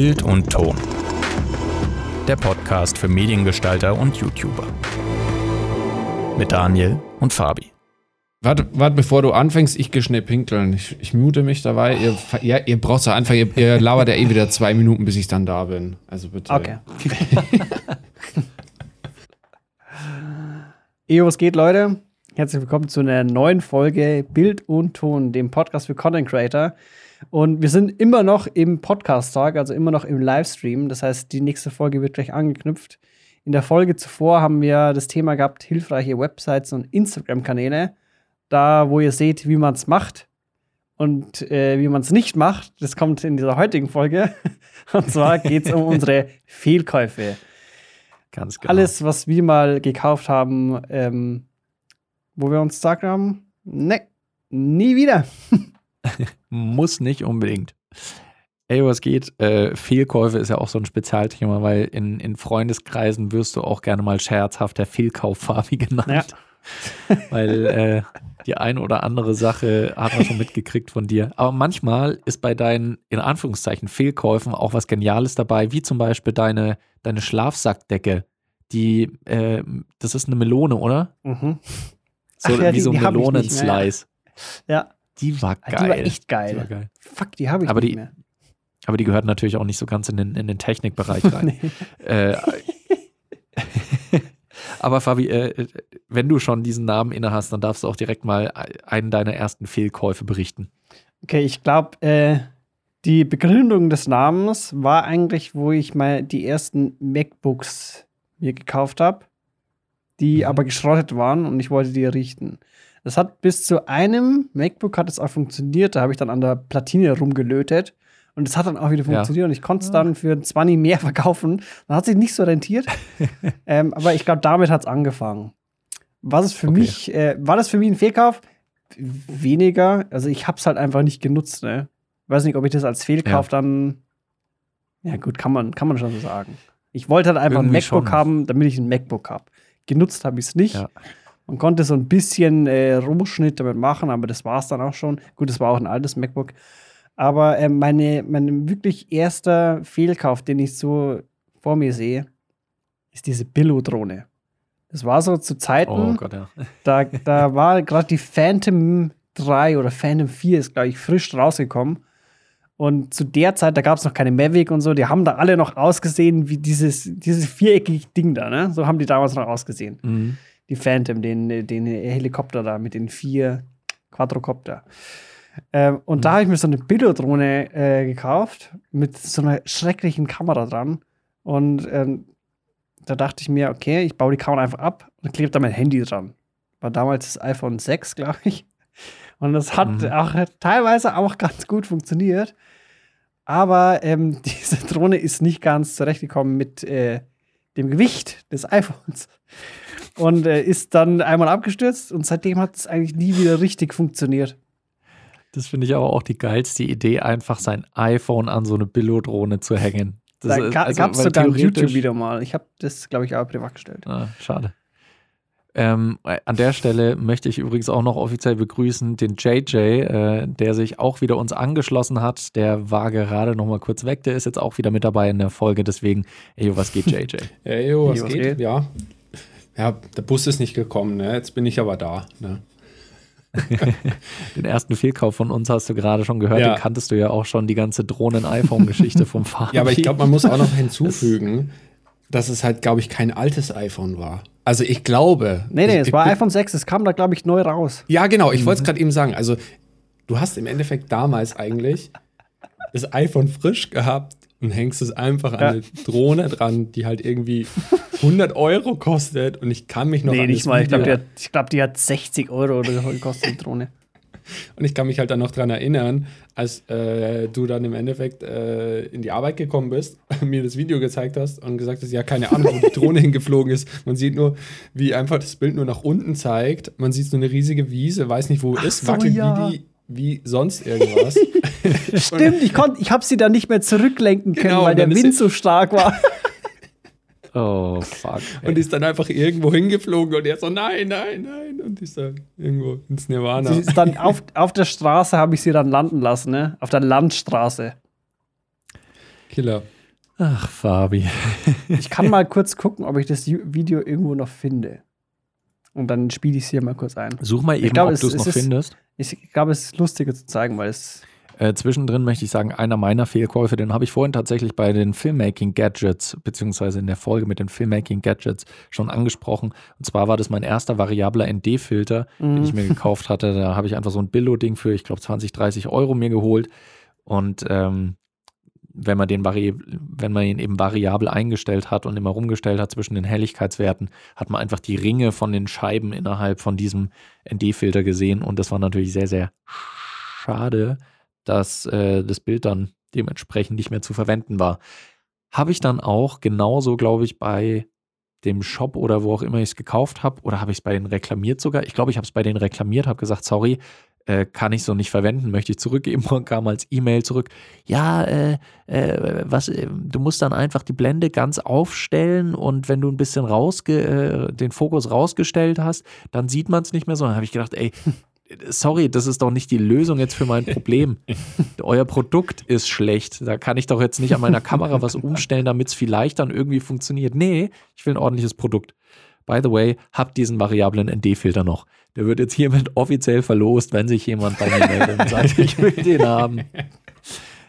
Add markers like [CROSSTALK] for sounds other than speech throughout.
Bild und Ton. Der Podcast für Mediengestalter und YouTuber. Mit Daniel und Fabi. Warte, warte, bevor du anfängst, ich gehe schnell pinkeln. Ich, ich mute mich dabei. Ihr, ja, ihr braucht so einfach, ihr, ihr labert ja eh wieder zwei Minuten, bis ich dann da bin. Also bitte. Okay. [LAUGHS] Ejo, was geht, Leute? Herzlich willkommen zu einer neuen Folge Bild und Ton, dem Podcast für Content Creator. Und wir sind immer noch im Podcast-Tag, also immer noch im Livestream. Das heißt, die nächste Folge wird gleich angeknüpft. In der Folge zuvor haben wir das Thema gehabt, hilfreiche Websites und Instagram-Kanäle. Da, wo ihr seht, wie man es macht und äh, wie man es nicht macht, das kommt in dieser heutigen Folge. [LAUGHS] Und zwar geht es um unsere Fehlkäufe. Ganz genau. Alles, was wir mal gekauft haben, ähm, wo wir uns gesagt haben, ne, nie wieder. [LAUGHS] [LAUGHS] Muss nicht unbedingt. Ey, was geht? Äh, Fehlkäufe ist ja auch so ein Spezialthema, weil in, in Freundeskreisen wirst du auch gerne mal scherzhaft der Fehlkauf-Fabi genannt. Ja. [LAUGHS] weil äh, die eine oder andere Sache hat man schon mitgekriegt von dir. Aber manchmal ist bei deinen, in Anführungszeichen, Fehlkäufen auch was Geniales dabei, wie zum Beispiel deine, deine Schlafsackdecke. Die, äh, das ist eine Melone, oder? Mhm. So Ach ja, wie die, so ein Melonenslice. Ja, Die war geil. die war echt geil. Die war geil. Fuck, die habe ich Aber nicht die- mehr. Aber die gehört natürlich auch nicht so ganz in den, in den Technikbereich rein. [LAUGHS] Äh, [LAUGHS] aber Fabi, äh, wenn du schon diesen Namen inne hast, dann darfst du auch direkt mal einen deiner ersten Fehlkäufe berichten. Okay, ich glaube, äh, die Begründung des Namens war eigentlich, wo ich mal die ersten MacBooks mir gekauft habe, die Mhm. aber geschrottet waren und ich wollte die richten. Das hat bis zu einem MacBook hat es auch funktioniert, da habe ich dann an der Platine rumgelötet und es hat dann auch wieder Ja. funktioniert und ich konnte es dann für 20 mehr [LAUGHS] verkaufen. Dann hat sich nicht so rentiert, [LAUGHS] ähm, aber ich glaube, damit hat es angefangen. Was es für Okay. mich, äh, war das für mich ein Fehlkauf? Weniger. Also ich habe es halt einfach nicht genutzt. Ne? Weiß nicht, ob ich das als Fehlkauf Ja. dann. Ja gut, kann man, kann man schon so sagen. Ich wollte halt einfach ein Irgendwie MacBook schon. haben, damit ich ein MacBook habe. Genutzt habe ich es nicht. Ja. Man konnte so ein bisschen äh, Rohschnitt damit machen, aber das war es dann auch schon. Gut, es war auch ein altes MacBook. Aber äh, meine, mein wirklich erster Fehlkauf, den ich so vor mir sehe, ist diese Billo-Drohne. Das war so zu Zeiten, Oh Gott, ja. [LAUGHS] da, da war gerade die Phantom 3 oder Phantom 4 ist, glaube ich, frisch rausgekommen. Und zu der Zeit, da gab es noch keine Mavic und so, die haben da alle noch ausgesehen wie dieses, dieses viereckige Ding da, ne? So haben die damals noch ausgesehen. Mhm. Die Phantom, den, den Helikopter da mit den vier Quadrocopter. Ähm, und da habe ich mir so eine Bilderdrohne äh, gekauft mit so einer schrecklichen Kamera dran. Und ähm, da dachte ich mir, okay, ich baue die Kamera einfach ab und klebe da mein Handy dran. War damals das iPhone 6, glaube ich. Und das hat Mhm. auch teilweise auch ganz gut funktioniert. Aber ähm, [LAUGHS] diese Drohne ist nicht ganz zurechtgekommen mit äh, dem Gewicht des iPhones. Und äh, ist dann einmal abgestürzt und seitdem hat es eigentlich nie wieder richtig funktioniert. Das finde ich aber auch die geilste Idee, einfach sein iPhone an so eine Billodrohne zu hängen. Das Da ga, also, gab es sogar theoretisch- YouTube-Video mal. Ich habe das, glaube ich, auch privat gestellt. Ah, schade. Ähm, an der Stelle möchte ich übrigens auch noch offiziell begrüßen den JJ, äh, der sich auch wieder uns angeschlossen hat. Der war gerade noch mal kurz weg. Der ist jetzt auch wieder mit dabei in der Folge. Deswegen, ey, was geht, JJ? [LAUGHS] Ey, was was geht? geht? Ja. Ja, der Bus ist nicht gekommen, ne? Jetzt bin ich aber da. Ne? [LAUGHS] Den ersten Fehlkauf von uns hast du gerade schon gehört. Ja. Den kanntest du ja auch schon, die ganze Drohnen-iPhone-Geschichte vom [LAUGHS] Fabi. Ja, aber ich glaube, man muss auch noch [LAUGHS] hinzufügen, dass es halt, glaube ich, kein altes iPhone war. Also ich glaube. Nee, nee, ich, es war iPhone 6, es kam da, glaube ich, neu raus. Ja, genau, ich wollte es gerade eben sagen. Also, du hast im Endeffekt damals eigentlich das iPhone frisch gehabt und hängst es einfach an Ja. eine Drohne dran, die halt irgendwie 100 Euro kostet. Und ich kann mich noch nee, an nicht mal. Ich glaube, die, hat- ich glaub, die hat 60 Euro oder so gekostet, die Drohne. [LAUGHS] Und ich kann mich halt dann noch dran erinnern, als äh, du dann im Endeffekt äh, in die Arbeit gekommen bist, [LAUGHS] mir das Video gezeigt hast und gesagt hast, ja, keine Ahnung, wo die Drohne [LAUGHS] hingeflogen ist. Man sieht nur, wie einfach das Bild nur nach unten zeigt. Man sieht so eine riesige Wiese, weiß nicht, wo es ist, so, wackelt ja. wie, die, wie sonst irgendwas. [LAUGHS] Stimmt, ich, konnt, ich habe sie dann nicht mehr zurücklenken können, Genau, weil der Wind so stark war. [LAUGHS] Oh, fuck. und ist dann einfach irgendwo hingeflogen und er so, nein, nein, nein. Und ist dann irgendwo ins Nirvana. Sie ist dann [LAUGHS] auf, auf der Straße habe ich sie dann landen lassen, ne? Auf der Landstraße. Killer. Ach, Fabi. Ich kann mal kurz gucken, ob ich das Video irgendwo noch finde. Und dann spiele ich es hier mal kurz ein. Such mal eben, glaub, ob du es noch findest. Ich glaube, es ist lustiger zu zeigen, weil es. Äh, zwischendrin möchte ich sagen, einer meiner Fehlkäufe, den habe ich vorhin tatsächlich bei den Filmmaking Gadgets, beziehungsweise in der Folge mit den Filmmaking Gadgets schon angesprochen. Und zwar war das mein erster variabler ND-Filter, den ich mir gekauft hatte. Da habe ich einfach so ein Billo-Ding für, ich glaube, 20, 30 Euro mir geholt. Und ähm, wenn man den vari wenn man ihn eben variabel eingestellt hat und immer rumgestellt hat zwischen den Helligkeitswerten, hat man einfach die Ringe von den Scheiben innerhalb von diesem ND-Filter gesehen. Und das war natürlich sehr, sehr schade, dass äh, das Bild dann dementsprechend nicht mehr zu verwenden war. Habe ich dann auch genauso, glaube ich, bei dem Shop oder wo auch immer ich es gekauft habe, oder habe ich es bei denen reklamiert sogar? Ich glaube, ich habe es bei denen reklamiert, habe gesagt, sorry, äh, kann ich so nicht verwenden, möchte ich zurückgeben [LAUGHS] und kam als E-Mail zurück. Ja, äh, äh, was, äh, du musst dann einfach die Blende ganz aufstellen und wenn du ein bisschen rausge äh, den Fokus rausgestellt hast, dann sieht man es nicht mehr so. Dann habe ich gedacht, ey, sorry, das ist doch nicht die Lösung jetzt für mein Problem. [LAUGHS] Euer Produkt ist schlecht. Da kann ich doch jetzt nicht an meiner Kamera was [LAUGHS] umstellen, damit es vielleicht dann irgendwie funktioniert. Nee, ich will ein ordentliches Produkt. By the way, habt diesen variablen ND-Filter noch. Der wird jetzt hiermit offiziell verlost, wenn sich jemand bei mir meldet und sagt, ich will [LAUGHS] den haben.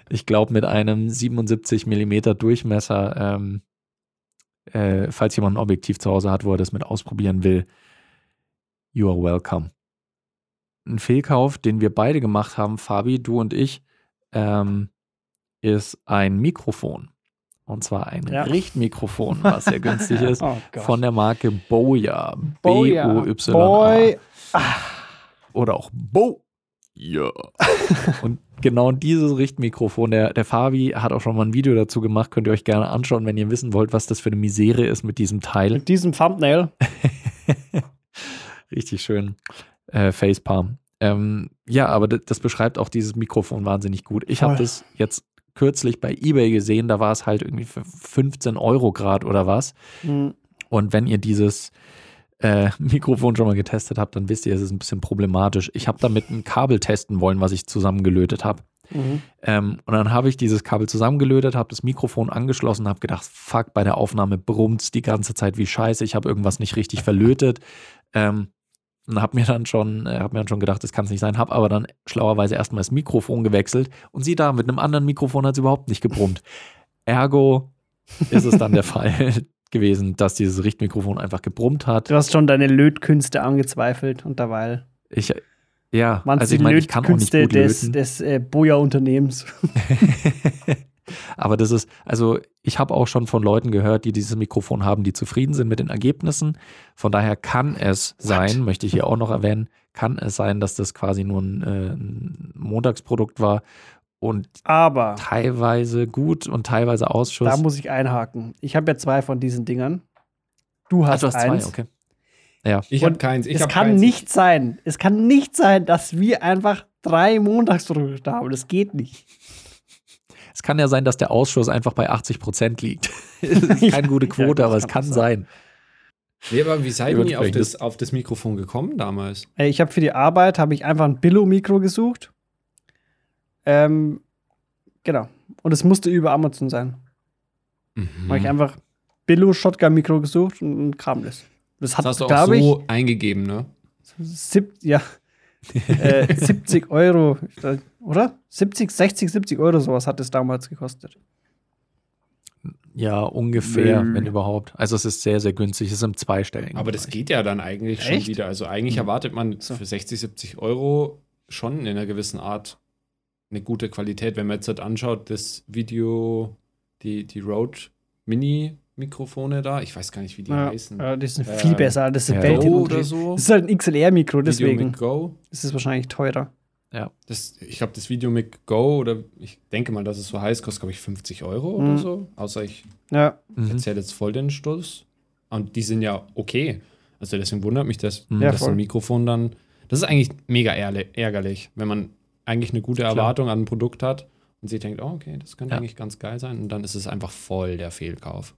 Ich glaube, mit einem 77 mm Durchmesser, ähm, äh, falls jemand ein Objektiv zu Hause hat, wo er das mit ausprobieren will, you are welcome. Ein Fehlkauf, den wir beide gemacht haben, Fabi, du und ich, ähm, ist ein Mikrofon. Und zwar ein Ja. Richtmikrofon, was sehr günstig [LAUGHS] ist, Oh von der Marke Boya. Boya. B-O-Y-A. Boy. Oder auch Bo. Ja. [LAUGHS] und genau dieses Richtmikrofon, der, der Fabi hat auch schon mal ein Video dazu gemacht, könnt ihr euch gerne anschauen, wenn ihr wissen wollt, was das für eine Misere ist mit diesem Teil. Mit diesem Thumbnail. [LAUGHS] Richtig schön. Äh, Facepalm. Ähm, ja, aber das, beschreibt auch dieses Mikrofon wahnsinnig gut. Ich habe das jetzt kürzlich bei eBay gesehen, da war es halt irgendwie für 15 Euro Grad oder was. Hm. Und wenn ihr dieses äh, [LAUGHS] Mikrofon schon mal getestet habt, dann wisst ihr, es ist ein bisschen problematisch. Ich habe damit ein Kabel testen wollen, was ich zusammengelötet habe. Mhm. Ähm, und dann habe ich dieses Kabel zusammengelötet, habe das Mikrofon angeschlossen, habe gedacht, fuck, bei der Aufnahme brummt's die ganze Zeit wie scheiße, ich habe irgendwas nicht richtig verlötet. Ähm, und habe mir dann schon, äh, habe mir dann schon gedacht, das kann es nicht sein, habe aber dann schlauerweise erstmal das Mikrofon gewechselt und sieh da, mit einem anderen Mikrofon hat es überhaupt nicht gebrummt. Ergo ist es dann der [LAUGHS] Fall gewesen, dass dieses Richtmikrofon einfach gebrummt hat. Du hast schon deine Lötkünste angezweifelt und derweil Ich, ja, also ich meine, ich kann auch nicht gut des, löten. des äh, Boja-Unternehmens. [LAUGHS] [LAUGHS] Aber das ist, also ich habe auch schon von Leuten gehört, die dieses Mikrofon haben, die zufrieden sind mit den Ergebnissen. Von daher kann es sein, möchte ich hier auch noch erwähnen, kann es sein, dass das quasi nur ein, äh, ein Montagsprodukt war und Aber teilweise gut und teilweise Ausschuss. da muss ich einhaken. Ich habe ja zwei von diesen Dingern. Du hast, du hast zwei, eins. okay. Ich habe keins. Ich es hab kann keins. nicht sein. Es kann nicht sein, dass wir einfach drei Montagsprodukte haben. Das geht nicht. Es kann ja sein, dass der Ausschuss einfach bei 80 Prozent liegt. [LAUGHS] Es ist [LAUGHS] keine gute Ja, Quote, das aber es kann auch sein. Nee, aber wie seid ihr auf das, auf das Mikrofon gekommen damals? Ich habe für die Arbeit habe ich einfach ein Billo-Mikro gesucht. Ähm, genau. Und es musste über Amazon sein. Mhm. Habe ich einfach Billo-Shotgun-Mikro gesucht und, und kam das. Das das hat, hast du auch glaube ich, so eingegeben, ne? sieb, ja, [LAUGHS] äh, 70 Euro, oder? 70, 60, 70 Euro sowas hat es damals gekostet. Ja, ungefähr, Nö. wenn überhaupt. Also es ist sehr, sehr günstig. Es ist im zweistelligen. Aber das geht ja dann eigentlich schon Echt? wieder. Also eigentlich erwartet man So. für 60, 70 Euro schon in einer gewissen Art eine gute Qualität. Wenn man jetzt halt anschaut, das Video, die, die Rode Mini-Mikrofone da, ich weiß gar nicht, wie die Ja, heißen. ja, die sind Äh, viel besser. Das ist Weltunterschied. oder so. Das ist halt ein XLR-Mikro, Video deswegen mit Go. ist es wahrscheinlich teurer. Das, ich glaube, das Video mit Go oder ich denke mal, dass es so heißt, kostet, glaube ich, 50 Euro Mhm. oder so. Außer ich Ja, Mhm. erzähle jetzt voll den Stoß. Und die sind ja okay. Also deswegen wundert mich das, Mhm. Ja, dass voll. ein Mikrofon dann. Das ist eigentlich mega ärgerlich, wenn man eigentlich eine gute Klar. Erwartung an ein Produkt hat und sie denkt, oh, okay, das könnte Ja. eigentlich ganz geil sein. Und dann ist es einfach voll der Fehlkauf.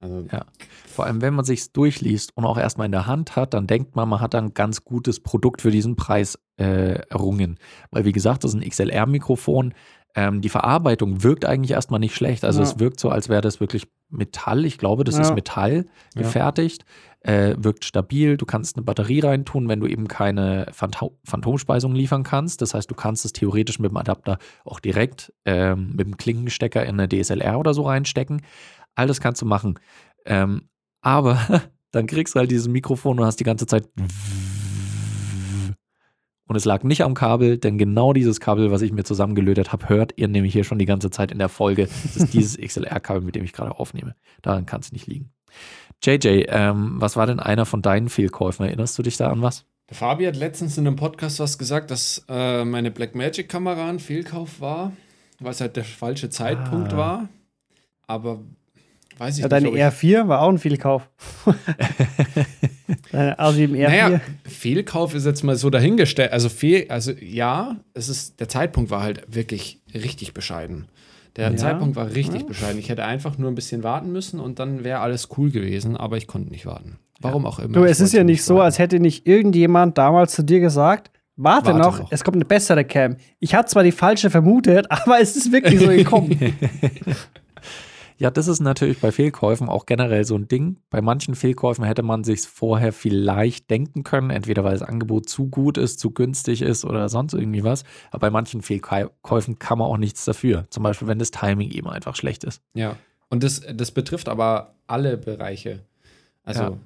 Also, Ja. Vor allem, wenn man sich durchliest und auch erstmal in der Hand hat, dann denkt man, man hat ein ganz gutes Produkt für diesen Preis äh, errungen. Weil, wie gesagt, das ist ein XLR-Mikrofon. Ähm, die Verarbeitung wirkt eigentlich erstmal nicht schlecht. Also Ja. es wirkt so, als wäre das wirklich Metall. Ich glaube, das Ja. ist Metall gefertigt. Äh, wirkt stabil. Du kannst eine Batterie reintun, wenn du eben keine Phantom Phantomspeisung liefern kannst. Das heißt, du kannst es theoretisch mit dem Adapter auch direkt ähm, mit dem Klinkenstecker in eine DSLR oder so reinstecken. All das kannst du machen. Ähm, aber [LAUGHS] dann kriegst du halt dieses Mikrofon und hast die ganze Zeit. Und es lag nicht am Kabel, denn genau dieses Kabel, was ich mir zusammengelötet habe, hört ihr nämlich hier schon die ganze Zeit in der Folge. Das ist dieses [LAUGHS] XLR-Kabel, mit dem ich gerade aufnehme. Daran kann es nicht liegen. JJ, ähm, was war denn einer von deinen Fehlkäufen? Erinnerst du dich da an was? Der Fabi hat letztens in einem Podcast was gesagt, dass äh, meine Blackmagic-Kamera ein Fehlkauf war, weil es halt der falsche Zeitpunkt Ah. war. Aber weiß ich Ja, nicht. deine ich- R4 war auch ein Fehlkauf. [LAUGHS] deine A7 R4. Naja, Fehlkauf ist jetzt mal so dahingestellt. Also, fehl, also ja, es ist, der Zeitpunkt war halt wirklich richtig bescheiden. Der Ja. Zeitpunkt war richtig Ja. bescheiden. Ich hätte einfach nur ein bisschen warten müssen und dann wäre alles cool gewesen, aber ich konnte nicht warten. Warum auch immer. Du, es ist ja nicht so, warten. als hätte nicht irgendjemand damals zu dir gesagt, warte, Warte noch, noch. es kommt eine bessere Cam. Ich hatte zwar die falsche vermutet, [LAUGHS] aber es ist wirklich so gekommen. [LAUGHS] Ja, das ist natürlich bei Fehlkäufen auch generell so ein Ding. Bei manchen Fehlkäufen hätte man sich vorher vielleicht denken können, entweder weil das Angebot zu gut ist, zu günstig ist oder sonst irgendwie was. Aber bei manchen Fehlkäufen kann man auch nichts dafür. Zum Beispiel, wenn das Timing eben einfach schlecht ist. Ja. Und das, das betrifft aber alle Bereiche. Also, Ja.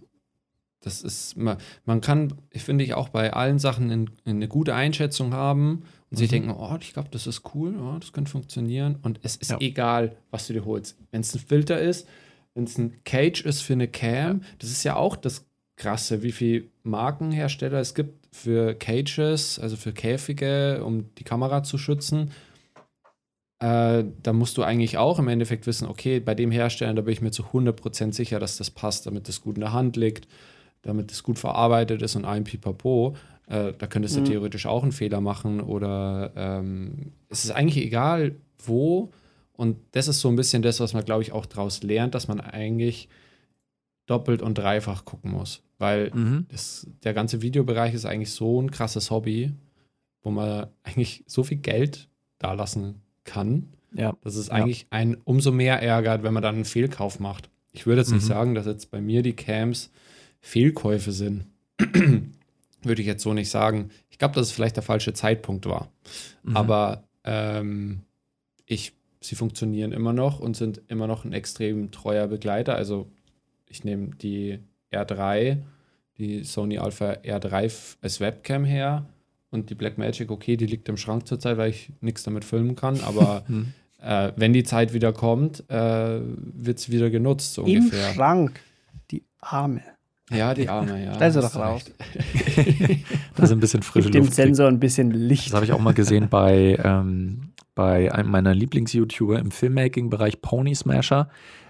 das ist, man, man kann, finde ich, auch bei allen Sachen in, in eine gute Einschätzung haben und sich Mhm. denken, oh, ich glaube, das ist cool, oh, das könnte funktionieren. Und es ist Ja. egal, was du dir holst. Wenn es ein Filter ist, wenn es ein Cage ist für eine Cam, das ist ja auch das Krasse, wie viele Markenhersteller es gibt für Cages, also für Käfige, um die Kamera zu schützen äh, da musst du eigentlich auch im Endeffekt wissen, okay, bei dem Hersteller, da bin ich mir zu 100% sicher, dass das passt, damit das gut in der Hand liegt, damit es gut verarbeitet ist und ein Pipapo. Äh, da könntest du Mhm. theoretisch auch einen Fehler machen oder ähm, es ist eigentlich egal, wo. Und das ist so ein bisschen das, was man, glaube ich, auch daraus lernt, dass man eigentlich doppelt und dreifach gucken muss. Weil Mhm. das, der ganze Videobereich ist eigentlich so ein krasses Hobby, wo man eigentlich so viel Geld da lassen kann, Ja. dass es Ja. eigentlich einen umso mehr ärgert, wenn man dann einen Fehlkauf macht. Ich würde jetzt nicht Mhm. sagen, dass jetzt bei mir die Cams Fehlkäufe sind. Würde ich jetzt so nicht sagen. Ich glaube, dass es vielleicht der falsche Zeitpunkt war. Mhm. Aber ähm, ich, sie funktionieren immer noch und sind immer noch ein extrem treuer Begleiter. Also ich nehme die R3, die Sony Alpha R3 f- als Webcam her und die Blackmagic, okay, die liegt im Schrank zurzeit, weil ich nichts damit filmen kann, aber [LAUGHS] Mhm. äh, wenn die Zeit wieder kommt, äh, wird es wieder genutzt, so Im ungefähr. Schrank. Die Arme. Ja, die Arme, ja. Stell sie hast doch raus. [LAUGHS] Da ist ein bisschen frische dem Luft. drin. Sensor ein bisschen Licht. Das habe ich auch mal gesehen bei, ähm, bei einem meiner Lieblings-YouTuber im Filmmaking-Bereich, Pony Smasher,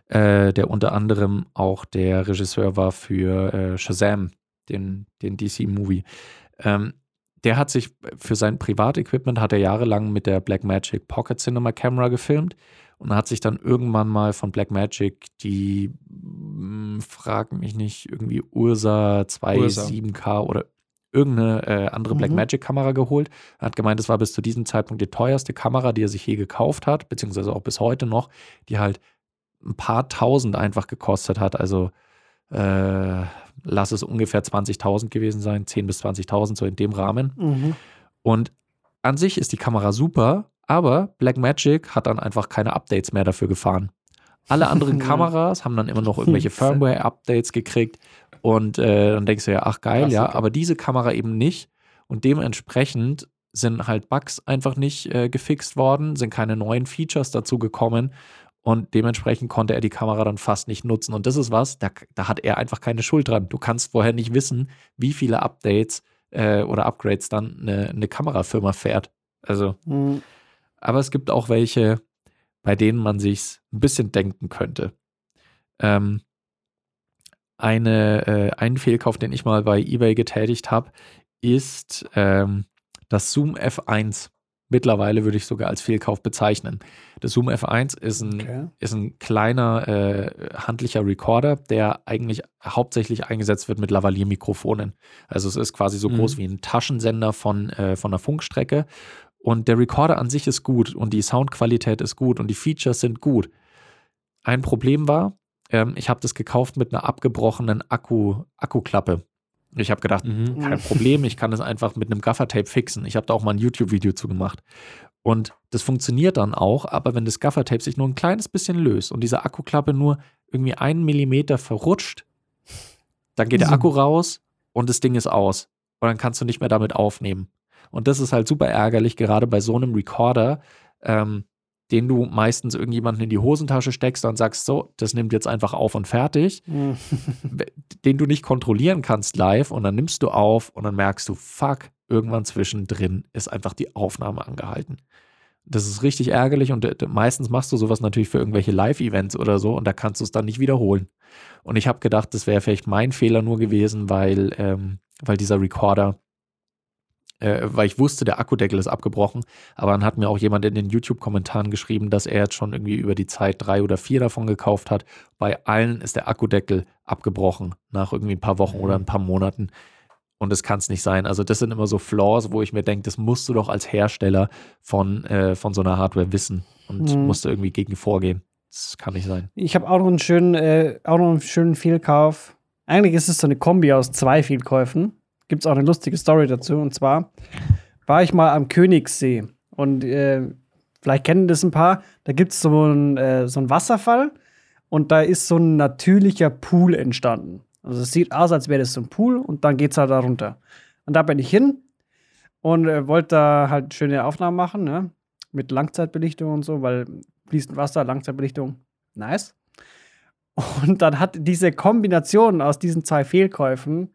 äh, der unter anderem auch der Regisseur war für äh, Shazam, den, den DC-Movie. Ähm, der hat sich für sein Privatequipment hat er jahrelang mit der Blackmagic Pocket Cinema Camera gefilmt und hat sich dann irgendwann mal von Blackmagic die, frag mich nicht, irgendwie Ursa 27K oder irgendeine äh, andere Mhm. Blackmagic-Kamera geholt. Er hat gemeint, es war bis zu diesem Zeitpunkt die teuerste Kamera, die er sich je gekauft hat, beziehungsweise auch bis heute noch, die halt ein paar tausend einfach gekostet hat. Also äh, lass es ungefähr 20.000 gewesen sein, 10.000 bis 20.000, so in dem Rahmen. Mhm. Und an sich ist die Kamera super, aber Blackmagic hat dann einfach keine Updates mehr dafür gefahren. Alle anderen Ja. [LAUGHS] Kameras haben dann immer noch irgendwelche [LAUGHS] Firmware-Updates gekriegt und äh, dann denkst du ja, ach geil, ja, Klassiker. aber diese Kamera eben nicht und dementsprechend sind halt Bugs einfach nicht äh, gefixt worden, sind keine neuen Features dazu gekommen und dementsprechend konnte er die Kamera dann fast nicht nutzen. Und das ist was, da, da hat er einfach keine Schuld dran. Du kannst vorher nicht wissen, wie viele Updates äh, oder Upgrades dann eine, eine Kamerafirma fährt. Also, Mhm. aber es gibt auch welche, bei denen man sich ein bisschen denken könnte. Ähm, eine, äh, ein Fehlkauf, den ich mal bei eBay getätigt habe, ist ähm, das Zoom F1. Mittlerweile würde ich sogar als Fehlkauf bezeichnen. Das Zoom F1 ist ein, Okay. ist ein kleiner äh, handlicher Recorder, der eigentlich hauptsächlich eingesetzt wird mit Lavalier-Mikrofonen. Also es ist quasi so Mhm. groß wie ein Taschensender von, äh, von einer Funkstrecke Und der Recorder an sich ist gut und die Soundqualität ist gut und die Features sind gut. Ein Problem war, ähm, ich habe das gekauft mit einer abgebrochenen Akku, Akkuklappe. Ich habe gedacht, Mhm. kein Problem, ich kann das einfach mit einem Gaffertape fixen. Ich habe da auch mal ein YouTube-Video zu gemacht. Und das funktioniert dann auch, aber wenn das Gaffertape sich nur ein kleines bisschen löst und diese Akkuklappe nur irgendwie einen Millimeter verrutscht, dann geht der So. Akku raus und das Ding ist aus. Und dann kannst du nicht mehr damit aufnehmen. Und das ist halt super ärgerlich, gerade bei so einem Recorder, ähm, den du meistens irgendjemanden in die Hosentasche steckst und sagst, so, das nimmt jetzt einfach auf und fertig [LAUGHS] Mhm. den du nicht kontrollieren kannst live und dann nimmst du auf und dann merkst du, fuck, irgendwann zwischendrin ist einfach die Aufnahme angehalten. Das ist richtig ärgerlich und äh, meistens machst du sowas natürlich für irgendwelche Live-Events oder so und da kannst du es dann nicht wiederholen. Und ich habe gedacht, das wäre vielleicht mein Fehler nur gewesen, weil, ähm, weil dieser Recorder, äh, weil ich wusste, der Akkudeckel ist abgebrochen, aber dann hat mir auch jemand in den YouTube-Kommentaren geschrieben, dass er jetzt schon irgendwie über die Zeit drei oder vier davon gekauft hat. Bei allen ist der Akkudeckel abgebrochen nach irgendwie ein paar Wochen oder ein paar Monaten. Und das kann es nicht sein. Also, das sind immer so Flaws, wo ich mir denke, das musst du doch als Hersteller von, äh, von so einer Hardware wissen und Mhm. musst du irgendwie gegen vorgehen. Das kann nicht sein. Ich habe auch noch einen schönen, äh, auch noch einen schönen Fehlkauf. Eigentlich ist es so eine Kombi aus zwei Fehlkäufen. Gibt es auch eine lustige Story dazu. Und zwar war ich mal am Königssee. Und äh, vielleicht kennen das ein paar. Da gibt es so einen äh, so einen Wasserfall. Und da ist so ein natürlicher Pool entstanden. Also es sieht aus, als wäre das so ein Pool. Und dann geht es halt da runter. Und da bin ich hin und äh, wollte da halt schöne Aufnahmen machen. Ne? Mit Langzeitbelichtung und so, weil fließend Wasser, Langzeitbelichtung, nice. Und dann hat diese Kombination aus diesen zwei Fehlkäufen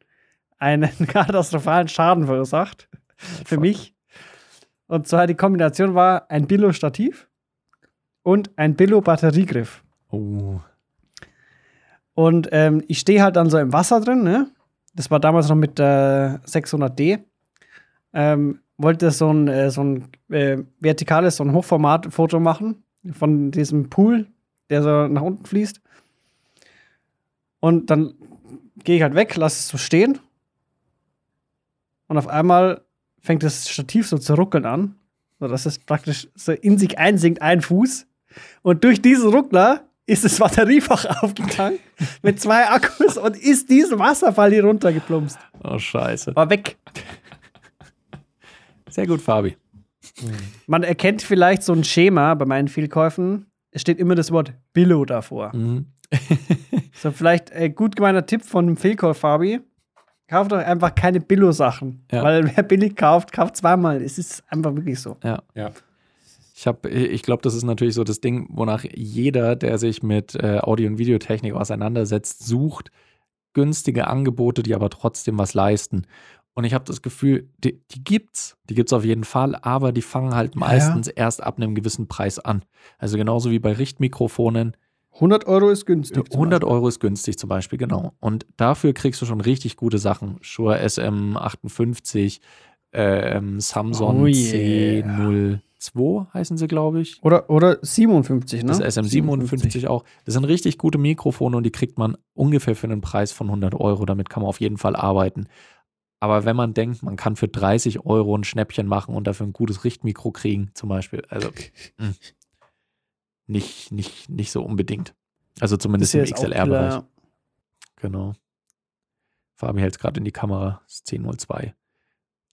einen [LAUGHS] katastrophalen Schaden verursacht für fuck. mich. Und zwar die Kombination war ein Billo-Stativ und ein Billo-Batteriegriff. Oh. Und ähm, ich stehe halt dann so im Wasser drin, ne? Das war damals noch mit der 600D. Ähm, wollte so ein, äh, so ein äh, vertikales, so ein Hochformat-Foto machen von diesem Pool, der so nach unten fließt. Und dann gehe ich halt weg, lasse es so stehen. Und auf einmal fängt das Stativ so zu ruckeln an. So dass es praktisch so in sich einsinkt, ein Fuß. Und durch diesen Ruckler ist das Batteriefach [LAUGHS] aufgegangen mit zwei Akkus und ist diesen Wasserfall hier runtergeplumpst. oh, scheiße. War weg. Sehr gut, Fabi. Man erkennt vielleicht so ein Schema bei meinen Fehlkäufen. Es steht immer das Wort Billo davor. Mhm. So, vielleicht äh, gut gemeinter Tipp von einem Fehlkauf, Fabi. Kauft doch einfach keine Billo-Sachen. Ja. Weil wer billig kauft, kauft zweimal. Es ist einfach wirklich so. Ja. Ja. Ich habe, ich glaube, das ist natürlich so das Ding, wonach jeder, der sich mit äh, Audio- und Videotechnik auseinandersetzt, sucht günstige Angebote, die aber trotzdem was leisten. Und ich habe das Gefühl, die, die gibt's, die gibt's auf jeden Fall, aber die fangen halt ja. meistens erst ab einem gewissen Preis an. Also genauso wie bei Richtmikrofonen. 100 Euro ist günstig. zum 100 Beispiel. Euro ist günstig zum Beispiel, genau. Und dafür kriegst du schon richtig gute Sachen. Shure SM58, ähm, Samsung Oh yeah. C02 heißen sie, glaube ich. Oder, oder 57, ne? Das SM57 auch. Das sind richtig gute Mikrofone und die kriegt man ungefähr für einen Preis von 100 Euro. Damit kann man auf jeden Fall arbeiten. Aber wenn man denkt, man kann für 30 Euro ein Schnäppchen machen und dafür ein gutes Richtmikro kriegen, zum Beispiel, also [LAUGHS] mh, nicht, nicht, nicht so unbedingt. Also zumindest im XLR-Bereich. Genau. Fabi hält es gerade in die Kamera. Das ist 1002.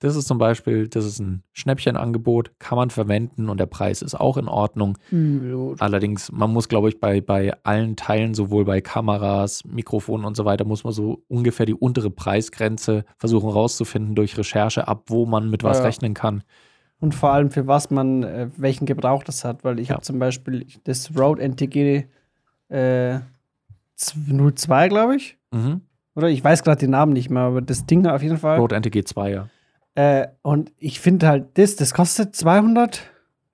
Das ist zum Beispiel, das ist ein Schnäppchenangebot, kann man verwenden und der Preis ist auch in Ordnung. Übel. Allerdings, man muss, glaube ich, bei, bei allen Teilen, sowohl bei Kameras, Mikrofonen und so weiter, muss man so ungefähr die untere Preisgrenze versuchen rauszufinden durch Recherche, ab wo man mit was ja. rechnen kann. Und vor allem für was man, äh, welchen Gebrauch das hat, weil ich Ja. habe zum Beispiel das Rode NTG äh, 02, glaube ich. Mhm. Oder ich weiß gerade den Namen nicht mehr, aber das Ding auf jeden Fall. Rode NTG 2, ja. Äh, und ich finde halt, das, das kostet 200,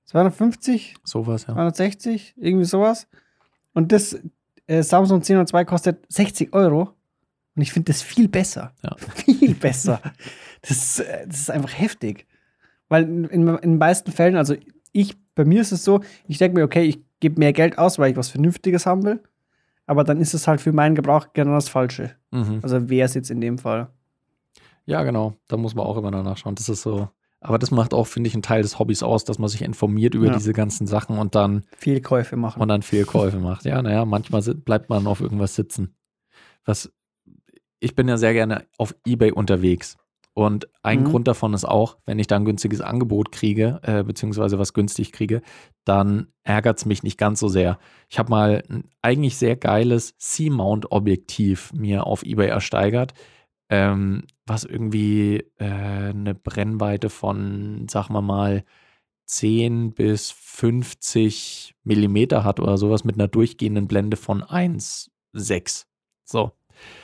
250, Sowas, ja. 260, irgendwie sowas. Und das äh, Samsung 1002 kostet 60 Euro. Und ich finde das viel besser. Ja. [LAUGHS] Viel besser. Das, äh, das ist einfach heftig. Weil in, in, in den meisten Fällen, also ich, bei mir ist es so, ich denke mir, okay, ich gebe mehr Geld aus, weil ich was Vernünftiges haben will. Aber dann ist es halt für meinen Gebrauch genau das Falsche. Mhm. Also wäre es jetzt in dem Fall. Ja, genau. Da muss man auch immer danach schauen. Das ist so. Aber das macht auch, finde ich, einen Teil des Hobbys aus, dass man sich informiert über Ja. diese ganzen Sachen und dann, Fehlkäufe machen. und dann Fehlkäufe [LAUGHS] macht. Ja, naja, manchmal bleibt man auf irgendwas sitzen. Was, ich bin ja sehr gerne auf Ebay unterwegs. Und ein Mhm. Grund davon ist auch, wenn ich da ein günstiges Angebot kriege, äh, beziehungsweise was günstig kriege, dann ärgert es mich nicht ganz so sehr. Ich habe mal ein eigentlich sehr geiles C-Mount-Objektiv mir auf Ebay ersteigert, ähm, was irgendwie äh, eine Brennweite von, sagen wir mal, 10 bis 50 Millimeter hat oder sowas mit einer durchgehenden Blende von 1,6. So.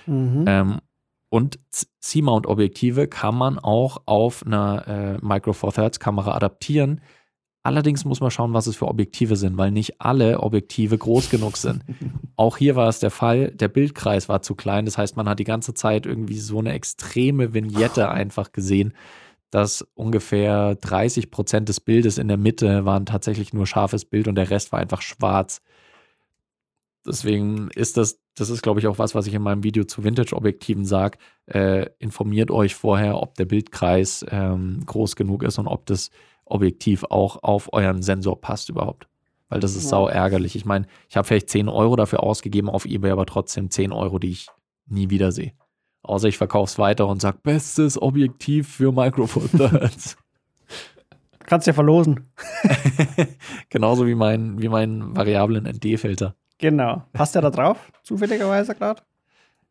Mhm. Ähm, und C-Mount-Objektive kann man auch auf einer äh, Micro Four Thirds Kamera adaptieren. Allerdings muss man schauen, was es für Objektive sind, weil nicht alle Objektive groß genug sind. [LAUGHS] Auch hier war es der Fall, der Bildkreis war zu klein. Das heißt, man hat die ganze Zeit irgendwie so eine extreme Vignette einfach gesehen, dass ungefähr 30 Prozent des Bildes in der Mitte waren tatsächlich nur scharfes Bild und der Rest war einfach schwarz. Deswegen ist das, das ist, glaube ich, auch was, was ich in meinem Video zu Vintage-Objektiven sage. Äh, informiert euch vorher, ob der Bildkreis ähm, groß genug ist und ob das Objektiv auch auf euren Sensor passt überhaupt. Weil das ist Ja. sau ärgerlich. Ich meine, ich habe vielleicht 10 Euro dafür ausgegeben auf Ebay, aber trotzdem 10 Euro, die ich nie wieder sehe. Außer ich verkaufe es weiter und sage, bestes Objektiv für Micro Four Thirds. [LAUGHS] Kannst ja verlosen. [LAUGHS] Genauso wie mein, wie mein variablen ND-Filter. Genau. Passt der da drauf? Zufälligerweise gerade?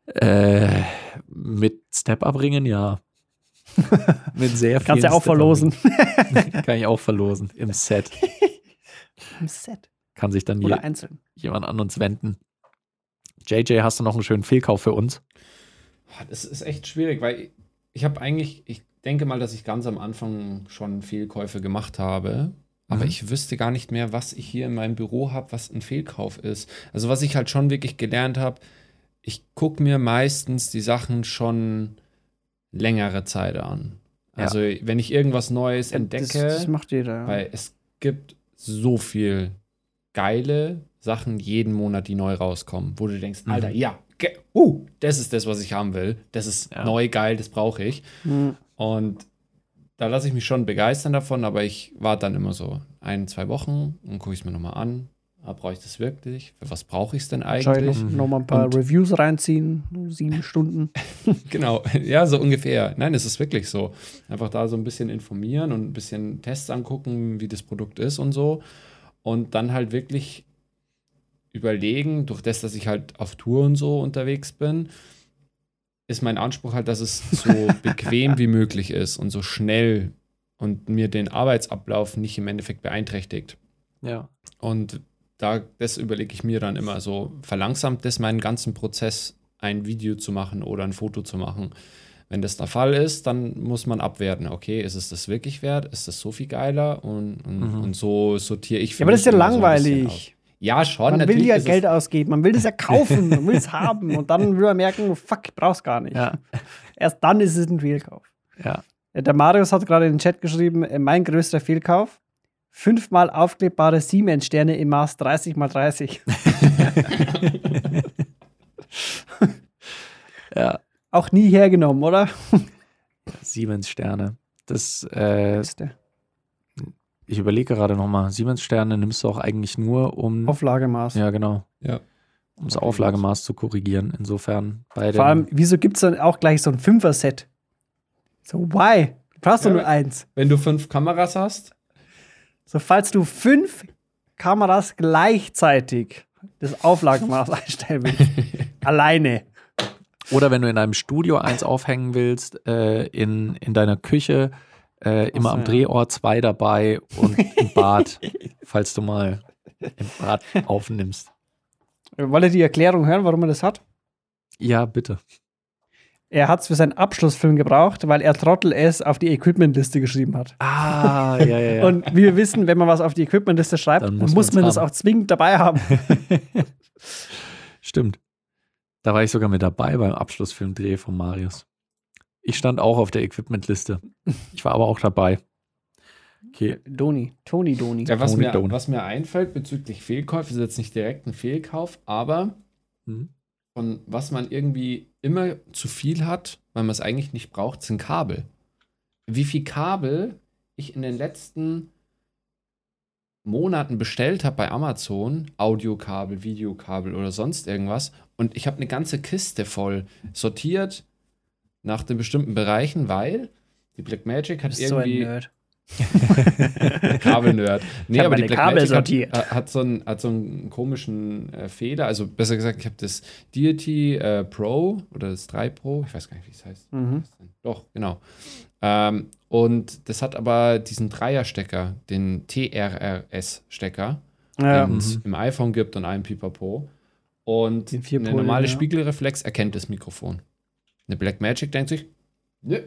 Äh, mit Step-Up-Ringen, ja. [LAUGHS] mit sehr vielen Kannst ja auch verlosen. Kann ich auch verlosen im Set. [LAUGHS] Im Set. Kann sich dann Oder je, einzeln. jemand an uns wenden. JJ, hast du noch einen schönen Fehlkauf für uns? Das ist echt schwierig, weil ich habe eigentlich, ich denke mal, dass ich ganz am Anfang schon Fehlkäufe gemacht habe. Aber Mhm. ich wüsste gar nicht mehr, was ich hier in meinem Büro habe, was ein Fehlkauf ist. Also was ich halt schon wirklich gelernt habe, ich gucke mir meistens die Sachen schon längere Zeit an. Ja. Also wenn ich irgendwas Neues entdecke, Das, das macht jeder. ja. weil es gibt so viel geile Sachen jeden Monat, die neu rauskommen, wo du denkst, Mhm. Alter, ja, uh, das ist das, was ich haben will. Das ist Ja. neu, geil, das brauche ich. Mhm. Und da lasse ich mich schon begeistern davon, aber ich warte dann immer so ein, zwei Wochen und gucke ich es mir nochmal an. Ah, brauche ich das wirklich? Für was brauche ich es denn eigentlich? noch mal ein paar Und- Reviews reinziehen. Sieben [LAUGHS] Stunden. [LAUGHS] Genau, ja, so ungefähr. Nein, es ist wirklich so. Einfach da so ein bisschen informieren und ein bisschen Tests angucken, wie das Produkt ist und so. Und dann halt wirklich überlegen, durch das, dass ich halt auf Tour und so unterwegs bin, ist mein Anspruch halt, dass es so [LAUGHS] bequem wie möglich ist und so schnell und mir den Arbeitsablauf nicht im Endeffekt beeinträchtigt. Ja. Und da, das überlege ich mir dann immer so, verlangsamt das meinen ganzen Prozess, ein Video zu machen oder ein Foto zu machen. Wenn das der Fall ist, dann muss man abwerten. Okay, ist es das wirklich wert? Ist das so viel geiler? Und, und, Mhm. und so sortiere ich für Ja, aber das ist ja langweilig. Ja, schon. Man will ja Geld ausgeben, man will das ja [LAUGHS] kaufen, man will es haben und dann will man merken, fuck, ich brauch's gar nicht. Ja. [LAUGHS] Erst dann ist es ein Fehlkauf. Ja. Ja, Der Marius hat gerade in den Chat geschrieben, äh, mein größter Fehlkauf, fünfmal aufklebbare Siemens-Sterne im Maß 30 mal 30. [LAUGHS] ja. Auch nie hergenommen, oder? Siemens Sterne. Das, äh, Beste. Ich überlege gerade nochmal, Siemens Sterne nimmst du auch eigentlich nur, um. Auflagemaß. ja, genau. Ja. Um das Auflagemaß zu korrigieren. Insofern bei Vor allem, wieso gibt es dann auch gleich so ein Fünfer-Set? So, why? Du brauchst doch Ja, nur eins. Wenn du fünf Kameras hast, So, falls du fünf Kameras gleichzeitig das Auflagemaß [LAUGHS] einstellen willst, alleine. Oder wenn du in einem Studio eins aufhängen willst, äh, in, in deiner Küche, äh, immer so, am ja. Drehort zwei dabei und im [LAUGHS] Bad, falls du mal im Bad aufnimmst. Wollt ihr die Erklärung hören, warum er das hat? Ja, bitte. Er hat es für seinen Abschlussfilm gebraucht, weil er Trottel es auf die Equipmentliste geschrieben hat. Ah, ja, ja, ja. Und wie wir wissen, wenn man was auf die Equipmentliste schreibt, Dann muss muss, man das haben. auch zwingend dabei haben. [LAUGHS] Stimmt. Da war ich sogar mit dabei beim Abschlussfilmdreh von Marius. Ich stand auch auf der Equipmentliste. Ich war aber auch dabei. Okay. Doni, Toni Doni. ja, was, Tony mir, Donut. was mir einfällt bezüglich Fehlkäufe, ist jetzt nicht direkt ein Fehlkauf, aber Hm. von was man irgendwie immer zu viel hat, weil man es eigentlich nicht braucht, sind Kabel. Wie viel Kabel ich in den letzten Monaten bestellt habe bei Amazon, Audiokabel, Videokabel oder sonst irgendwas. Und ich habe eine ganze Kiste voll sortiert nach den bestimmten Bereichen, weil die Blackmagic hat Bist so ein irgendwie Nerd. [LAUGHS] Kabelnerd. Nee, aber die Kabel hat, sortiert. äh, hat, so einen, hat so einen komischen äh, Feder. Also besser gesagt, ich habe das Deity äh, Pro oder das 3 Pro, ich weiß gar nicht, wie es heißt. Mhm. Doch, genau. Ähm, und das hat aber diesen Dreierstecker, den TRRS-Stecker, Ja. den es im iPhone gibt und einem Pipapo. Und eine Polen, normale ja. Spiegelreflex erkennt das Mikrofon. Eine Blackmagic denkt sich, nö,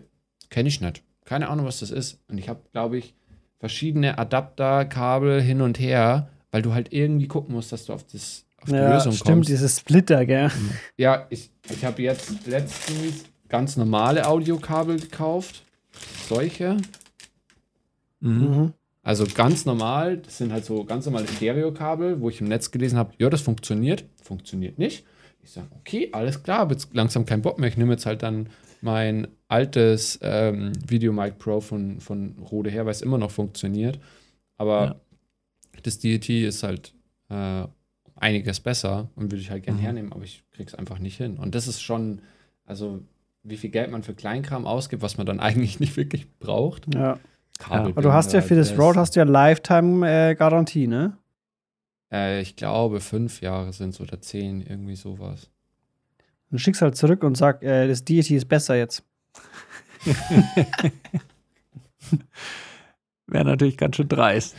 kenne ich nicht. Keine Ahnung, was das ist. Und ich habe, glaube ich, verschiedene Adapterkabel hin und her, weil du halt irgendwie gucken musst, dass du auf, das, auf die ja, Lösung stimmt, kommst. dieses Splitter, gell? Ja, ich, ich habe jetzt letztens ganz normale Audiokabel gekauft. Solche. Mhm. Mhm. Also ganz normal. Das sind halt so ganz normale Stereokabel, wo ich im Netz gelesen habe, ja, das funktioniert. Funktioniert nicht. Ich sage, okay, alles klar, habe jetzt langsam keinen Bock mehr. Ich nehme jetzt halt dann mein altes ähm, Videomic Pro von, von Rode her, weil es immer noch funktioniert. Aber Ja. das Deity ist halt äh, einiges besser und würde ich halt gerne Mhm. hernehmen, aber ich krieg's einfach nicht hin. Und das ist schon, also wie viel Geld man für Kleinkram ausgibt, was man dann [LAUGHS] eigentlich nicht wirklich braucht. Ja. Kabelbinder, Aber du hast ja für das Road hast du ja Lifetime-Garantie, ne? Äh, ich glaube, fünf Jahre sind es oder zehn, irgendwie sowas. Du schickst halt zurück und sag, äh, das Deity ist besser jetzt. [LAUGHS] Wäre natürlich ganz schön dreist.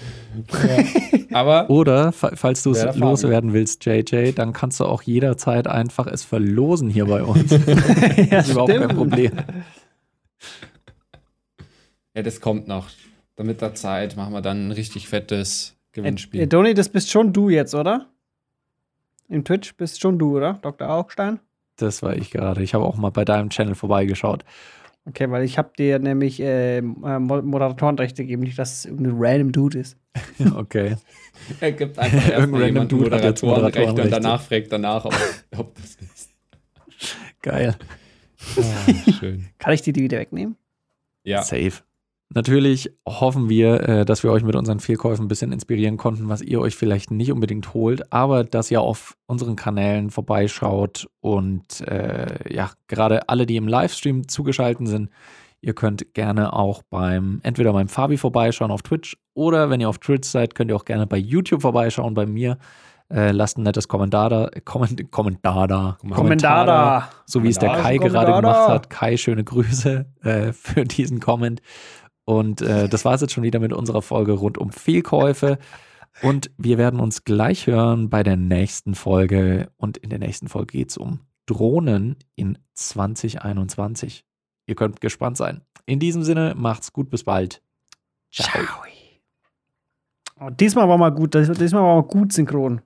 Aber [LAUGHS] Oder, fa- falls du es loswerden willst, JJ, dann kannst du auch jederzeit einfach es verlosen hier bei uns. ja, [LAUGHS] Das ist überhaupt kein Problem. ja, das kommt noch. Damit der Zeit machen wir dann ein richtig fettes Äh, Gewinnspiel. Doni, das bist schon du jetzt, oder? Im Twitch bist schon du, oder? Dr. Augstein? Das war ich gerade. Ich habe auch mal bei deinem Channel vorbeigeschaut. Okay, weil ich habe dir nämlich äh, Mo- Moderatorenrechte gegeben, nicht, dass es irgendein random Dude ist. [LAUGHS] Okay. [LAUGHS] er gibt einfach [LAUGHS] Irgendein random jemanden Dude Moderatorenrechte und Moderatorenrechte. danach fragt danach, ob, ob das ist. Geil. Ah, schön. Kann ich dir die wieder wegnehmen? Ja, Safe. Natürlich hoffen wir, äh, dass wir euch mit unseren Fehlkäufen ein bisschen inspirieren konnten, was ihr euch vielleicht nicht unbedingt holt, aber dass ihr auf unseren Kanälen vorbeischaut und äh, ja, gerade alle, die im Livestream zugeschaltet sind, ihr könnt gerne auch beim, entweder beim Fabi vorbeischauen auf Twitch oder wenn ihr auf Twitch seid, könnt ihr auch gerne bei YouTube vorbeischauen bei mir. Äh, lasst ein nettes Kommentar da, Komment, Kommentar da, Kommentar da, so wie es der Kai gerade gemacht hat. Kai, schöne Grüße äh, für diesen Comment. Und äh, das war es jetzt schon wieder mit unserer Folge rund um Fehlkäufe. Und wir werden uns gleich hören bei der nächsten Folge. Und in der nächsten Folge geht es um Drohnen in 2021. Ihr könnt gespannt sein. In diesem Sinne, macht's gut, bis bald. Ciao. Oh, diesmal war mal gut, diesmal war mal gut synchron.